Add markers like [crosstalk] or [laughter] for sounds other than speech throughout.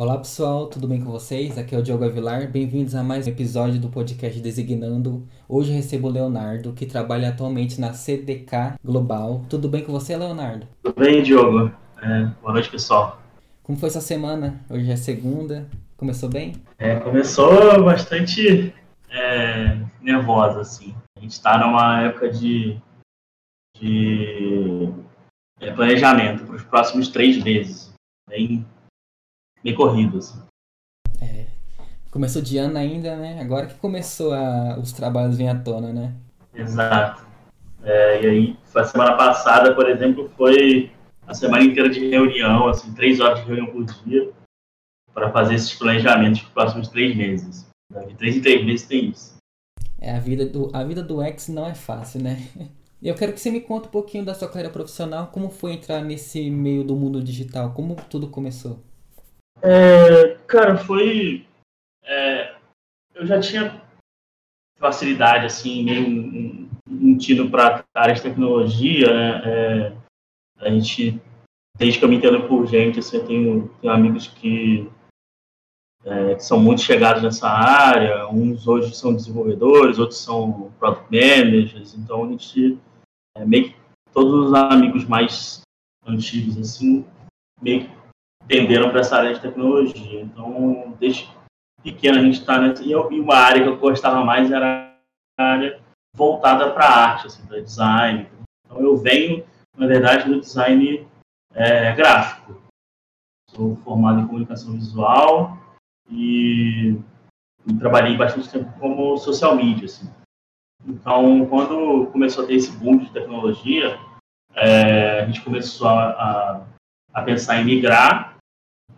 Olá pessoal, tudo bem com vocês? Aqui é o Diogo Avilar, bem-vindos a mais um episódio do podcast Designando. Hoje eu recebo o Leonardo, que trabalha atualmente na CDK Global. Tudo bem com você, Leonardo? Tudo bem, Diogo. É, boa noite, pessoal. Como foi sua semana? Hoje é segunda, começou bem? É, começou bastante é, nervosa, assim. A gente está numa época de, de é, planejamento para os próximos três meses. Bem bem corrido. Assim. É, começou de ano ainda, né? Agora que começou a, os trabalhos vir à tona, né? Exato. É, e aí, a semana passada, por exemplo, foi a semana inteira de reunião, assim, três horas de reunião por dia, para fazer esses planejamentos para os próximos três meses. De três em três meses tem isso. É, a vida do, a vida do ex não é fácil, né? [laughs] Eu quero que você me conte um pouquinho da sua carreira profissional, como foi entrar nesse meio do mundo digital, como tudo começou. É, cara, foi. É, eu já tinha facilidade, assim, meio um, um para área de tecnologia. Né? É, a gente, desde que eu me entendo por gente, assim, eu tenho, tenho amigos que, é, que, são muito chegados nessa área. Uns hoje são desenvolvedores, outros são product managers. Então, a gente, é, meio que todos os amigos mais antigos, assim, meio que tenderam para essa área de tecnologia. Então, desde pequeno a gente está nessa. E uma área que eu gostava mais era a área voltada para arte, assim, para design. Então, eu venho, na verdade, do design é, gráfico. Sou formado em comunicação visual e, e, trabalhei bastante tempo como social media. Assim. Então, quando começou a ter esse boom de tecnologia, é, a gente começou a, a, a pensar em migrar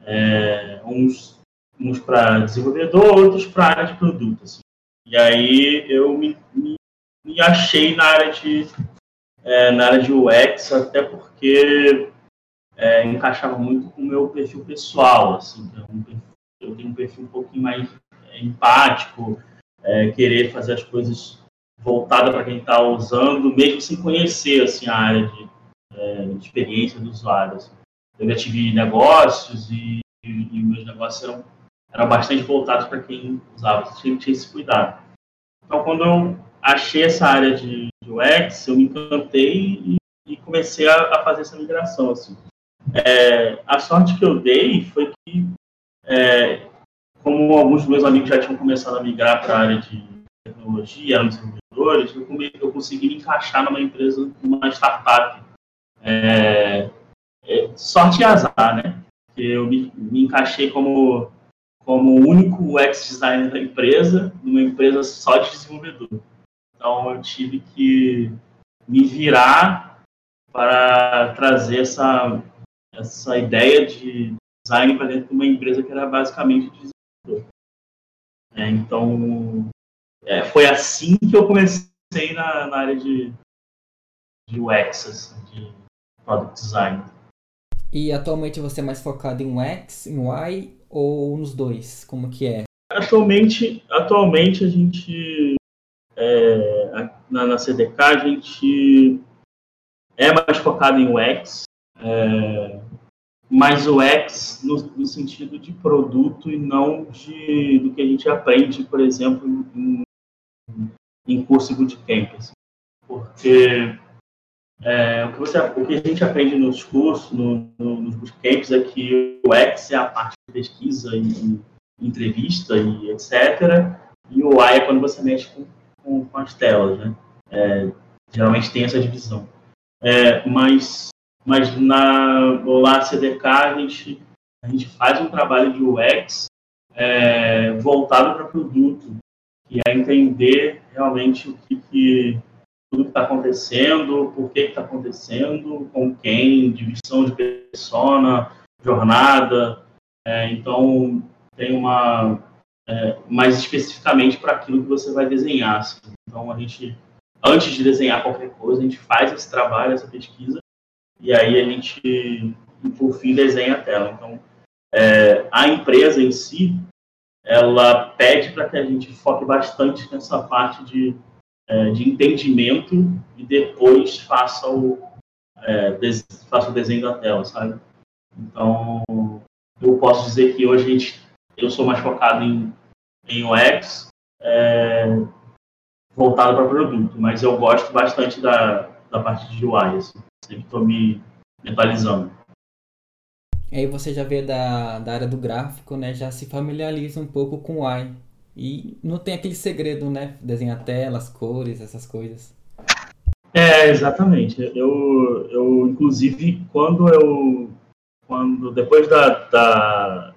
é, uns, uns para desenvolvedor, outros para área de produto. Assim. E aí eu me, me, me, achei na área de é, na área de UX, até porque é, encaixava muito com o meu perfil pessoal. Assim, é eu tenho um perfil um pouquinho mais é, empático, é, querer fazer as coisas voltada para quem está usando, mesmo sem conhecer assim, a área de, de experiência do usuário. Assim eu já tive negócios e, e, meus negócios eram, eram bastante voltados para quem usava, tinha, tinha esse cuidado. Então, quando eu achei essa área de, de UX, eu me encantei e, e comecei a, a, fazer essa migração. Assim. É, a sorte que eu dei foi que, é, como alguns dos meus amigos já tinham começado a migrar para a área de tecnologia, eram desenvolvedores, eu, eu consegui me encaixar numa empresa, numa startup. É, é, sorte e azar, né? Eu me, me encaixei como, como o único UX designer da empresa, numa empresa só de desenvolvedor. Então eu tive que me virar para trazer essa, essa ideia de design para dentro de uma empresa que era basicamente de desenvolvedor. É, então é, foi assim que eu comecei na, na área de, de UX, assim, de product design. E atualmente você é mais focado em X, em Y ou nos dois? Como que é? Atualmente, atualmente a gente é, na, na, CDK a gente é mais focado em UX, é, mas UX no, no, sentido de produto e não de, do que a gente aprende, por exemplo, em, em curso de bootcamp. Assim. Porque é, o, que você, o que a gente aprende nos cursos, no, no, nos bootcamps, é que o X é a parte de pesquisa e, e entrevista e etc. E o Y é quando você mexe com, com, com as telas, né? É, geralmente tem essa divisão. É, mas mas na, lá CDK a gente, a gente faz um trabalho de UX é, voltado para produto, que é entender realmente o que, que tudo que está acontecendo, por que está acontecendo, com quem, divisão de persona, jornada. É, então, tem uma. É, mais especificamente para aquilo que você vai desenhar. Assim. Então, a gente, antes de desenhar qualquer coisa, a gente faz esse trabalho, essa pesquisa, e aí a gente, por fim, desenha a tela. Então, é, a empresa em si, ela pede para que a gente foque bastante nessa parte de é, de entendimento e depois faça o, é, des, faça o desenho da tela, sabe? Então, eu posso dizer que hoje a gente, eu sou mais focado em, em UX, é, voltado para produto, mas eu gosto bastante da, da parte de UI, assim, sempre estou me mentalizando. E aí você já vê da, da área do gráfico, né? Já se familiariza um pouco com o UI. E não tem aquele segredo, né? Desenhar telas, cores, essas coisas. É, exatamente. Eu, eu inclusive, quando eu. Quando, depois da, da,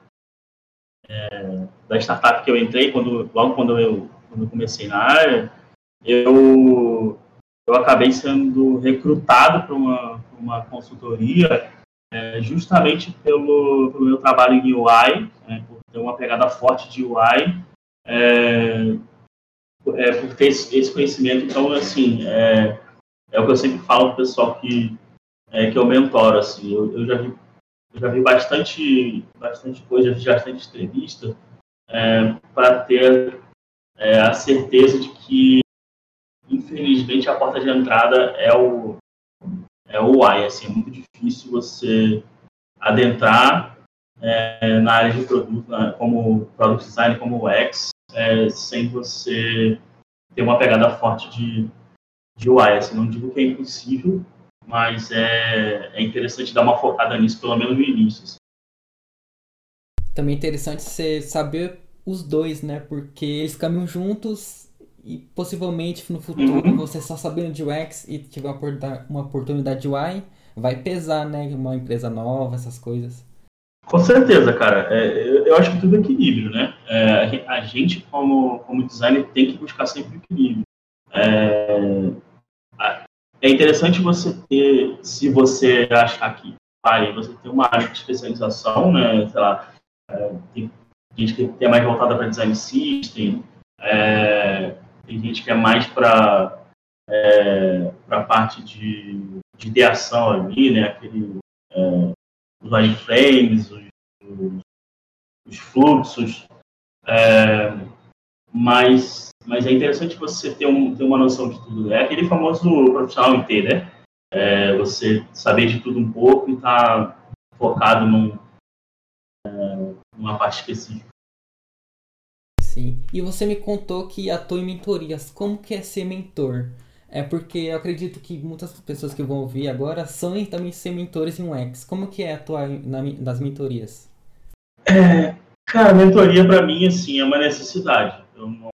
é, da startup que eu entrei, quando, logo quando eu, quando eu comecei na área, eu, eu acabei sendo recrutado para uma, uma consultoria é, justamente pelo, pelo meu trabalho em UI, é, por ter uma pegada forte de UI, é, é, por ter esse, esse, conhecimento. Então, assim, é, é o que eu sempre falo para o pessoal que, é, que eu mentoro. Assim, eu, eu, já vi, eu já vi bastante, bastante coisa, já vi bastante entrevista é, para ter a certeza de que, infelizmente, a porta de entrada é o, é o UI. Assim, é muito difícil você adentrar é, na área de produto, como product design, como UX, é, sem você ter uma pegada forte de, de UI. Assim, não digo que é impossível, mas é, é interessante dar uma focada nisso, pelo menos no início. Assim. Também é interessante você saber os dois, né? Porque eles caminham juntos e possivelmente no futuro uhum. você só sabendo de UX e tiver uma oportunidade de UI, vai pesar, né? Uma empresa nova, essas coisas. Com certeza, cara. É, eu acho que tudo é equilíbrio, né? É, a gente, como, como designer, tem que buscar sempre equilíbrio. É, é interessante você ter, se você achar que vale, você ter uma área de especialização, né? Sei lá, é, tem gente que é mais voltada para design system, é, tem gente que é mais para é, a parte de, de ideação ali, né? Aquele, é, os wireframes, os, os, os fluxos. É, mas, mas é interessante você ter, um, ter uma noção de tudo. É aquele famoso profissional em né? É, você saber de tudo um pouco e estar tá focado num, é, numa parte específica. Sim. E você me contou que atua em mentorias. Como que é ser mentor? É porque eu acredito que muitas pessoas que vão ouvir agora são também ser mentores em um X. Como que é atuar na, nas mentorias? É, cara, mentoria para mim assim é uma necessidade. Eu não,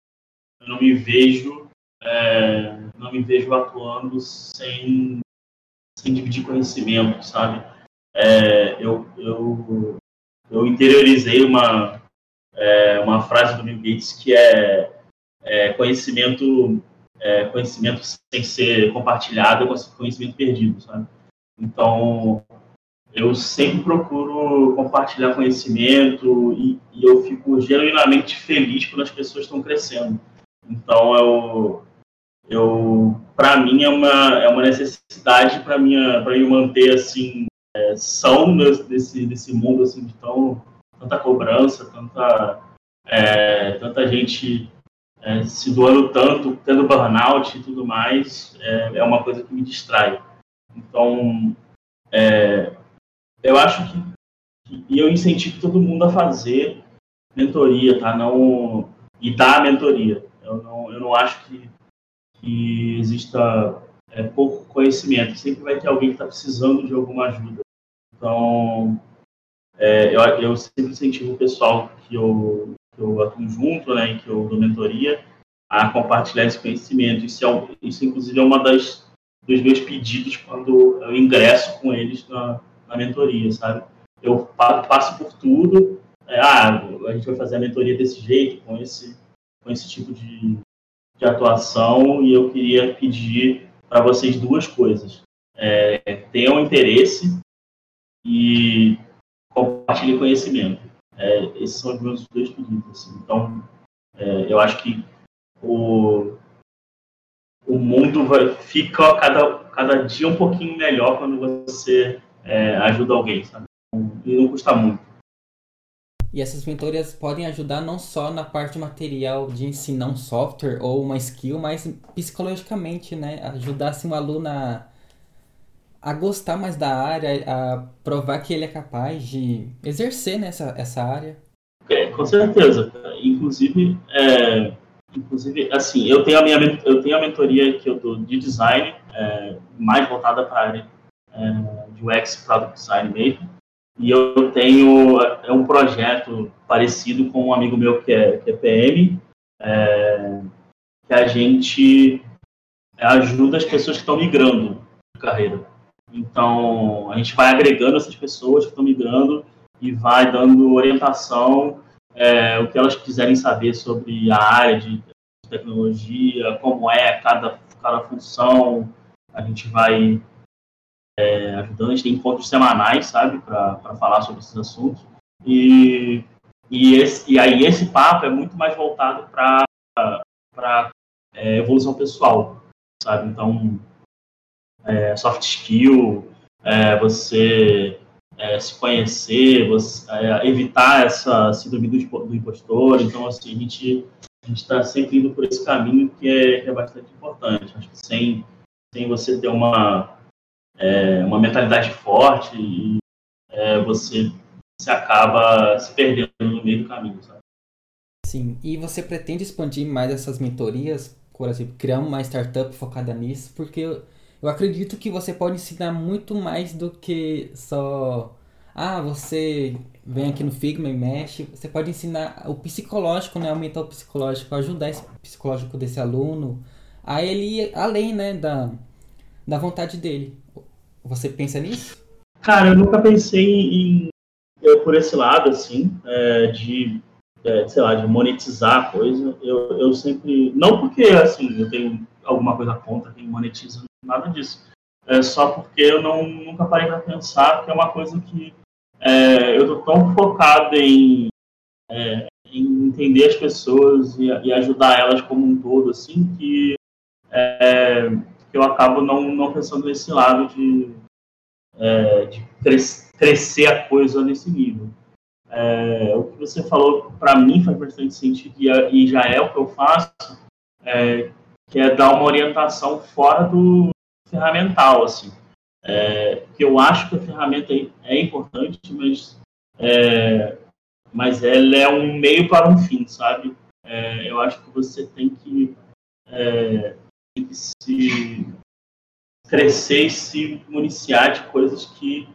eu não me vejo é, não me vejo atuando sem, sem dividir conhecimento, sabe? É, eu, eu, eu interiorizei uma, é, uma frase do Bill Gates que é, é conhecimento é, conhecimento sem ser compartilhado é conhecimento perdido, sabe? Então, eu sempre procuro compartilhar conhecimento e, e eu fico genuinamente feliz quando as pessoas estão crescendo. Então, eu, eu para mim é uma, é uma necessidade para minha para me manter assim é, são desse, desse mundo assim de tão tanta cobrança, tanta, é, tanta gente é, se doando tanto, tendo burnout e tudo mais, é, é uma coisa que me distrai. Então, é, eu acho que, e eu incentivo todo mundo a fazer mentoria, tá? Não, e dar mentoria. Eu não, eu não acho que, que exista é, pouco conhecimento. Sempre vai ter alguém que está precisando de alguma ajuda. Então, é, eu, eu sempre incentivo o pessoal que eu, que eu atuo junto, né, que eu dou mentoria, a compartilhar esse conhecimento. Isso, é, isso inclusive, é uma das dos meus pedidos quando eu ingresso com eles na, na mentoria, sabe? Eu passo por tudo, é, ah, a gente vai fazer a mentoria desse jeito, com esse, com esse tipo de, de atuação, e eu queria pedir para vocês duas coisas. É, tenham interesse e compartilhe conhecimento. É, esses são os meus dois pedidos. Assim. Então, é, eu acho que o, o mundo vai, fica cada, cada dia um pouquinho melhor quando você é, ajuda alguém, sabe? E não custa muito. E essas mentorias podem ajudar não só na parte material de ensinar um software ou uma skill, mas psicologicamente, né? Ajudar assim, um aluno a a gostar mais da área, a provar que ele é capaz de exercer nessa essa área. É, com certeza. Inclusive, é, inclusive, assim, eu tenho a minha eu tenho a mentoria que eu dou de design, é, mais voltada para a área é, de UX Product Design mesmo. E eu tenho é um projeto parecido com um amigo meu que é, que é PM, é, que a gente ajuda as pessoas que estão migrando de carreira. Então, a gente vai agregando essas pessoas que estão migrando e vai dando orientação, é, o que elas quiserem saber sobre a área de tecnologia, como é cada, cada função, a gente vai é, ajudando, a gente tem encontros semanais, sabe, para falar sobre esses assuntos. E, e, esse, e aí esse papo é muito mais voltado para é, evolução pessoal, sabe? Então, é, soft skill, é, você é, se conhecer, você, é, evitar essa síndrome do, do impostor. Então, assim, a gente está sempre indo por esse caminho que é, que é bastante importante. Acho que sem, sem você ter uma, é, uma mentalidade forte, e, você, você acaba se perdendo no meio do caminho, sabe? Sim, e você pretende expandir mais essas mentorias, por exemplo, criar uma startup focada nisso, porque eu, acredito que você pode ensinar muito mais do que só ah, você vem aqui no Figma e mexe, você pode ensinar o psicológico, né, aumentar o psicológico, ajudar esse psicológico desse aluno a ele ir além, né, da, da vontade dele. Você pensa nisso? Cara, eu nunca pensei em, eu, por esse lado, assim, é, de, é, sei lá, de monetizar a coisa. Eu, eu sempre, não porque, assim, eu tenho alguma coisa contra quem monetiza, nada disso. É só porque eu não, nunca parei para pensar que é uma coisa que é, eu estou tão focado em, é, em entender as pessoas e, e, ajudar elas como um todo, assim, que, é, que eu acabo não, não pensando nesse lado de, é, de cres, crescer a coisa nesse nível. É, o que você falou, para mim, faz bastante sentido e, e, já é o que eu faço, é, que é dar uma orientação fora do ferramental, assim. É, que eu acho que a ferramenta é importante, mas, é, mas ela é um meio para um fim, sabe? É, eu acho que você tem que, é, tem que se crescer e se municiar de coisas que,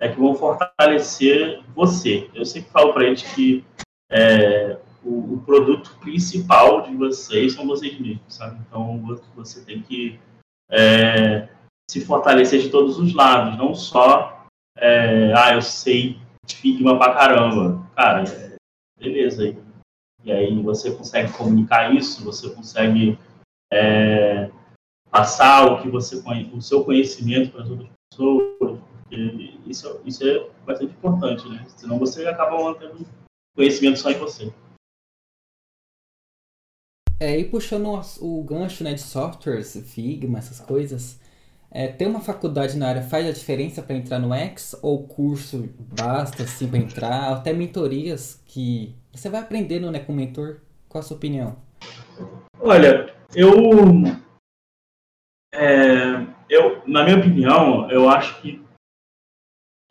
é, que vão fortalecer você. Eu sempre falo para eles que é, o, o, produto principal de vocês são vocês mesmos, sabe? Então você tem que é, se fortalecer de todos os lados, não só, é, ah, eu sei Figma pra caramba. Cara, beleza. E, e aí você consegue comunicar isso, você consegue é, passar o que você o seu conhecimento para as outras pessoas, porque isso, isso é bastante importante, né? Senão você acaba mantendo conhecimento só em você. É, e puxando o, o gancho né, de softwares, Figma, essas coisas, é, ter uma faculdade na área faz a diferença para entrar no X? Ou curso basta assim para entrar? Até mentorias que você vai aprendendo né, com o mentor? Qual a sua opinião? Olha, eu, é, eu na minha opinião, eu acho que,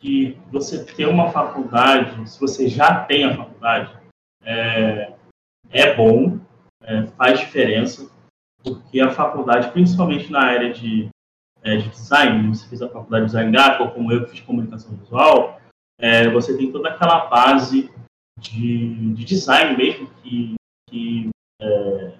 que você ter uma faculdade, se você já tem a faculdade, é, é bom, é, faz diferença, porque a faculdade, principalmente na área de é, de design, você fez a faculdade de design gráfico, como eu fiz comunicação visual, é, você tem toda aquela base de, de design mesmo, que, que é,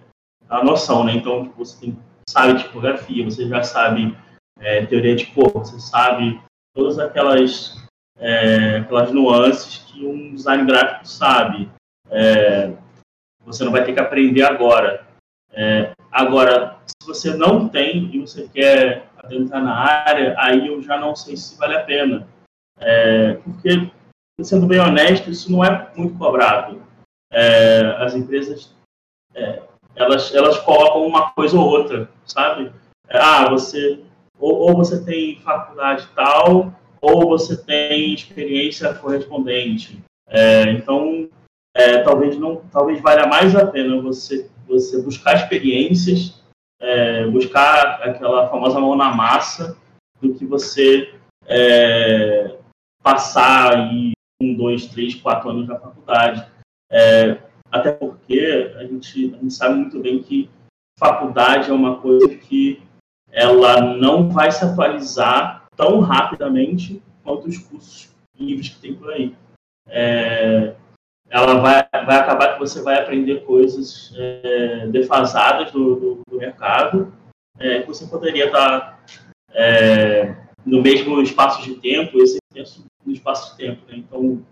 a noção, né? Então, tipo, você tem, sabe tipografia, você já sabe é, teoria de cor, você sabe todas aquelas, é, aquelas nuances que um design gráfico sabe. Você não vai ter que aprender agora. É, agora, se você não tem e você quer adentrar na área, aí eu já não sei se vale a pena. É, porque, sendo bem honesto, isso não é muito cobrado. É, as empresas, é, elas, elas colocam uma coisa ou outra, sabe? É, ah, você, ou, ou você tem faculdade tal, ou você tem experiência correspondente. É, então, é, talvez não, talvez valha mais a pena você você buscar experiências é, buscar aquela famosa mão na massa do que você é, passar aí um, dois, três, quatro anos na faculdade. É, até porque a gente, a gente sabe muito bem que faculdade é uma coisa que ela não vai se atualizar tão rapidamente quanto os cursos livres que tem por aí. É, ela vai, vai acabar que você vai aprender coisas é, defasadas do, do, do mercado, é, que você poderia estar é, no mesmo espaço de tempo, esse no espaço de tempo. Né? Então,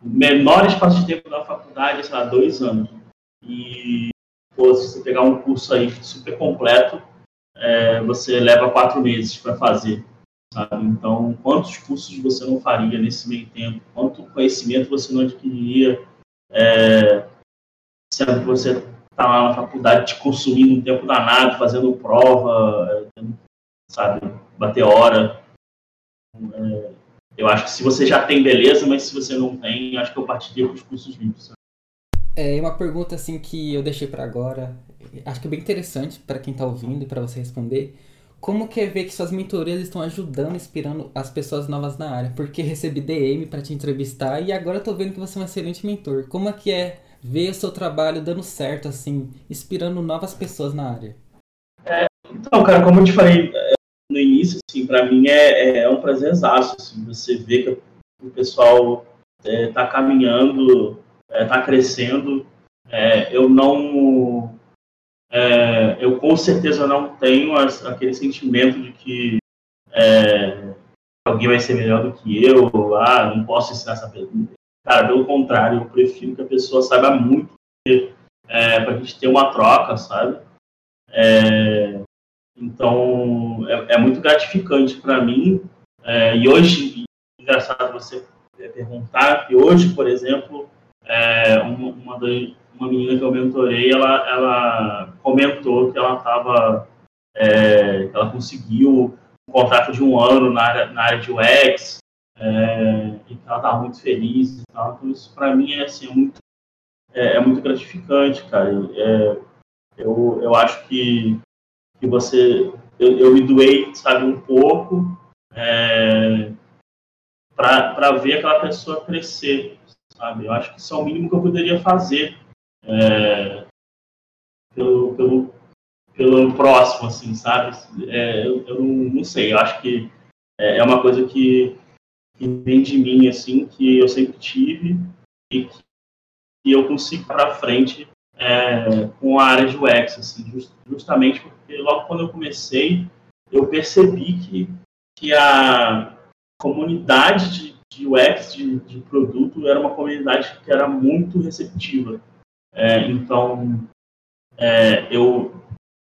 menor espaço de tempo da faculdade é, sei lá, dois anos. E pô, se você pegar um curso aí super completo, é, você leva quatro meses para fazer. Sabe? Então, quantos cursos você não faria nesse meio tempo? Quanto conhecimento você não adquiriria é, sendo que você está lá na faculdade te consumindo um tempo danado, fazendo prova, é, sabe, bater hora. É, eu acho que se você já tem, beleza, mas se você não tem, acho que eu partiria com os cursos livres. É uma pergunta assim que eu deixei para agora, acho que é bem interessante para quem está ouvindo e para você responder. Como que é ver que suas mentorias estão ajudando, inspirando as pessoas novas na área? Porque recebi DM para te entrevistar e agora tô vendo que você é um excelente mentor. Como é que é ver o seu trabalho dando certo, assim, inspirando novas pessoas na área? É, então, cara, como eu te falei é, no início, assim, para mim é, é um prazer assim, você vê que o pessoal está é, caminhando, está é, crescendo. É, eu não é, eu com certeza não tenho as, aquele sentimento de que é, alguém vai ser melhor do que eu, ah, não posso ensinar essa pessoa. Cara, pelo contrário, eu prefiro que a pessoa saiba muito é, para a gente ter uma troca, sabe? É, então, é, é, muito gratificante para mim. É, e hoje, engraçado você perguntar que hoje, por exemplo, é, uma, uma das uma menina que eu mentorei, ela, ela comentou que ela estava, é, ela conseguiu um contrato de um ano na área, na área de UX, é, e que ela estava muito feliz e tal. Então isso para mim é assim, é muito, é, é muito gratificante, cara. É, eu, eu acho que, que você, eu, eu me doei, sabe, um pouco é, para ver aquela pessoa crescer, sabe? Eu acho que isso é o mínimo que eu poderia fazer é, pelo, pelo, pelo próximo, assim, sabe? É, eu, eu não, não, sei, eu acho que é, é uma coisa que, que vem de mim, assim, que eu sempre tive e que, que eu consigo para frente é, com a área de UX, assim, just, justamente porque logo quando eu comecei, eu percebi que, que a comunidade de, de UX, de, de produto, era uma comunidade que era muito receptiva. É, então, é, eu,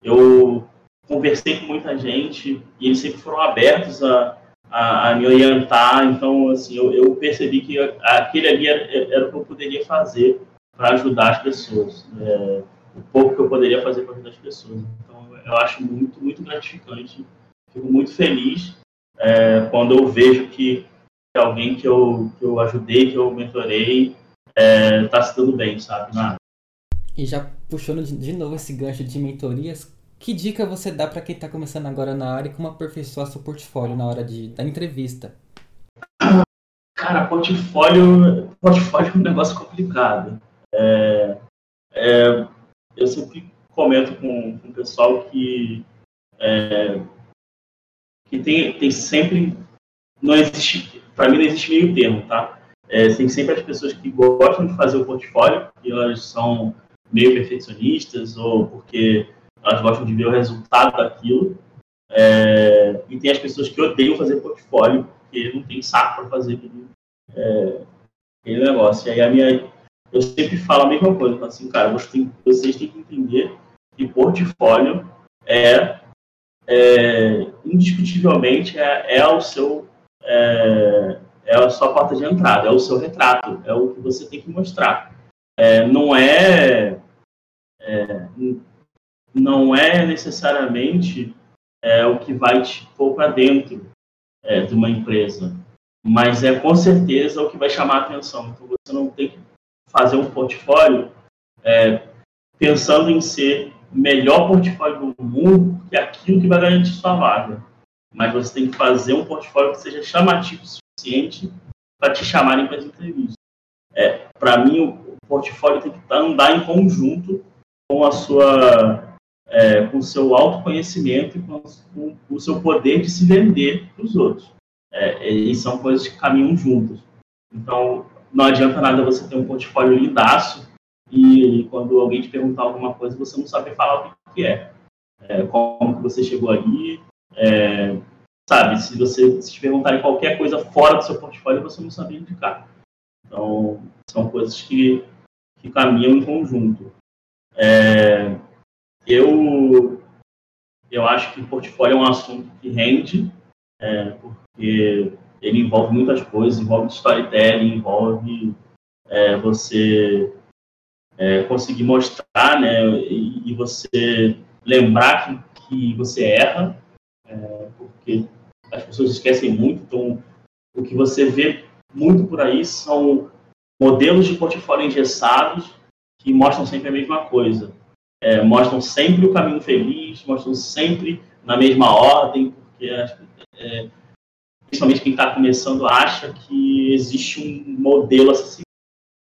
eu conversei com muita gente e eles sempre foram abertos a, a, a me orientar. Então, assim, eu, eu, percebi que aquele ali era, era, o que eu poderia fazer para ajudar as pessoas. É, o pouco que eu poderia fazer para ajudar as pessoas. Então, eu acho muito, muito gratificante. Fico muito feliz é, quando eu vejo que, que alguém que eu, que eu ajudei, que eu mentorei, está é, se dando bem, sabe? Na, e já puxando de novo esse gancho de mentorias, que dica você dá para quem está começando agora na área e como aperfeiçoar seu portfólio na hora de, da entrevista? Cara, portfólio, portfólio é um negócio complicado. É, é, eu sempre comento com, com o pessoal que, é, que tem, tem sempre. Não existe. Para mim, não existe meio termo, tá? É, tem sempre as pessoas que gostam de fazer o portfólio, e elas são meio perfeccionistas ou porque elas gostam de ver o resultado daquilo. É, e tem as pessoas que odeiam fazer portfólio porque não tem saco para fazer é, aquele negócio. E aí a minha, eu sempre falo a mesma coisa, assim, cara, vocês têm, vocês têm que entender que portfólio é, é indiscutivelmente é, é o seu é, é a sua porta de entrada, é o seu retrato, é o que você tem que mostrar é, não é, é, não é necessariamente é, o que vai te pôr para dentro é, de uma empresa, mas é com certeza o que vai chamar a atenção. Então você não tem que fazer um portfólio é, pensando em ser melhor portfólio do mundo, que é aquilo que vai garantir sua vaga. mas você tem que fazer um portfólio que seja chamativo o suficiente para te chamarem para as entrevistas. É, para mim, portfólio tem que andar em conjunto com a sua é, com o seu autoconhecimento e com, com, o seu poder de se vender para os outros. É, e são coisas que caminham juntas. Então, não adianta nada você ter um portfólio lindaço e quando alguém te perguntar alguma coisa, você não saber falar o que é. é como que você chegou ali, é, sabe, se você se te perguntarem qualquer coisa fora do seu portfólio, você não sabe indicar. Então, são coisas que, que caminham em conjunto. É, eu, eu acho que portfólio é um assunto que rende, é, porque ele envolve muitas coisas, envolve storytelling, envolve é, você é, conseguir mostrar, né, e, e, você lembrar que, que você erra, é, porque as pessoas esquecem muito, então o que você vê muito por aí são modelos de portfólio engessados que mostram sempre a mesma coisa. É, mostram sempre o caminho feliz, mostram sempre na mesma ordem, porque é, principalmente quem está começando acha que existe um modelo acessível.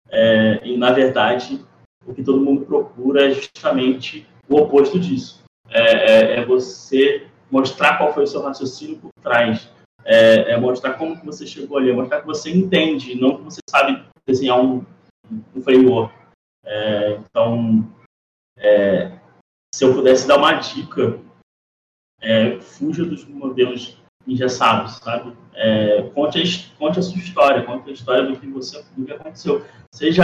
É, e, na verdade, o que todo mundo procura é justamente o oposto disso. É, é, é você mostrar qual foi o seu raciocínio por trás, é, é, mostrar como que você chegou ali, é mostrar que você entende, não que você sabe desenhar um, um framework. É, então, é, se eu pudesse dar uma dica, é, fuja dos modelos engessados, sabe? É, conte, a, conte a sua história, conte a história do que você do que aconteceu. Seja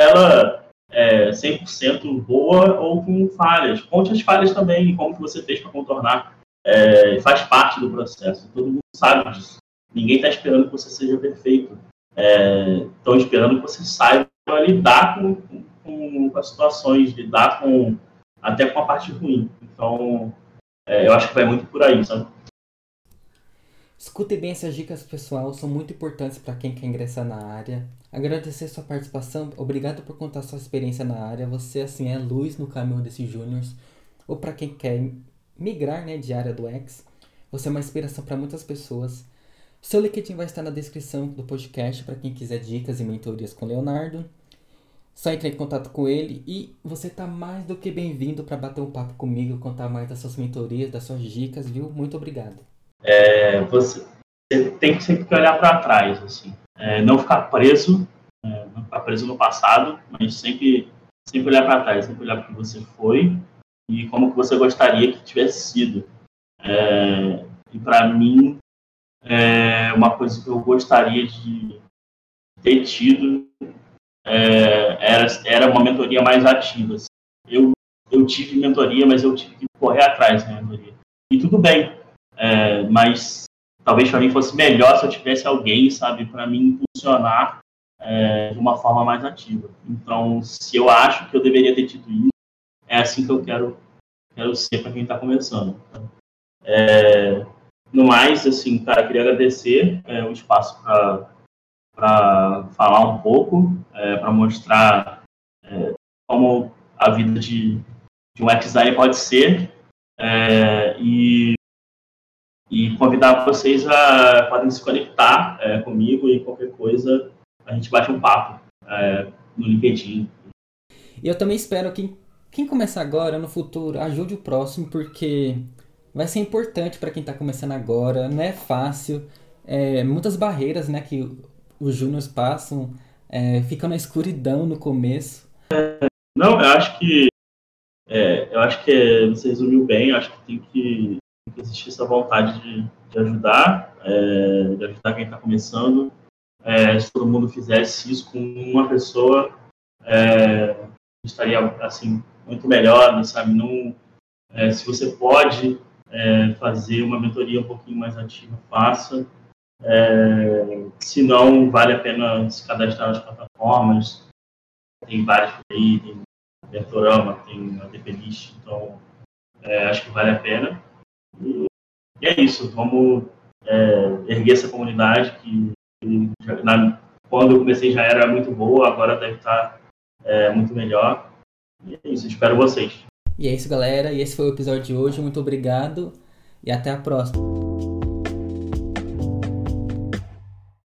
ela é, 100% boa ou com falhas. Conte as falhas também como que você fez para contornar. É, faz parte do processo. Todo mundo sabe disso. Ninguém está esperando que você seja perfeito. Estão é, esperando que você saiba lidar com, com, com, as situações, lidar com até com a parte ruim. Então, é, eu acho que vai muito por aí, sabe? Escute bem essas dicas, pessoal, são muito importantes para quem quer ingressar na área. Agradecer sua participação, obrigado por contar sua experiência na área. Você, assim, é luz no caminho desses júniors. Ou para quem quer migrar né, de área do X, você é uma inspiração para muitas pessoas. Seu LinkedIn vai estar na descrição do podcast para quem quiser dicas e mentorias com Leonardo. Só entre em contato com ele e você está mais do que bem-vindo para bater um papo comigo, contar mais das suas mentorias, das suas dicas, viu? Muito obrigado é, você, você, tem que sempre olhar para trás, assim, é, não ficar preso, é, não ficar preso no passado, mas sempre, sempre olhar para trás, sempre olhar para o que você foi e como que você gostaria que tivesse sido. É, e para mim, é uma coisa que eu gostaria de ter tido é, era, era uma mentoria mais ativa. Assim. Eu, eu tive mentoria, mas eu tive que correr atrás da mentoria. E tudo bem, é, mas talvez para mim fosse melhor se eu tivesse alguém, sabe, para me impulsionar é, de uma forma mais ativa. Então, se eu acho que eu deveria ter tido isso, é assim que eu quero, quero ser para quem está começando. É, no mais, assim, cara, queria agradecer é, o espaço para falar um pouco, é, para mostrar é, como a vida de, de um designer pode ser. É, e e convidar vocês a podem se conectar é, comigo e qualquer coisa a gente bate um papo é, no LinkedIn. E eu também espero que quem começar agora, no futuro, ajude o próximo, porque vai ser importante para quem está começando agora. Não é fácil, é, muitas barreiras né, que os júniores passam, é, ficam na escuridão no começo. não, eu acho que é, eu acho que você resumiu bem. Eu acho que tem que que existir essa vontade de, de ajudar, é, de ajudar quem está começando. É, se todo mundo fizesse isso com uma pessoa, é, estaria assim muito melhor, né, sabe? Não, é, se você pode é, fazer uma mentoria um pouquinho mais ativa, faça. É, se não, vale a pena se cadastrar nas plataformas. Tem várias por aí, tem Mentorama, tem a DPList, então acho que vale a pena. E, é isso, vamos é, erguer essa comunidade que, que na, quando eu comecei já era muito boa, agora deve estar é, muito melhor. E é isso, espero vocês. E é isso, galera. E esse foi o episódio de hoje. Muito obrigado. e até a próxima.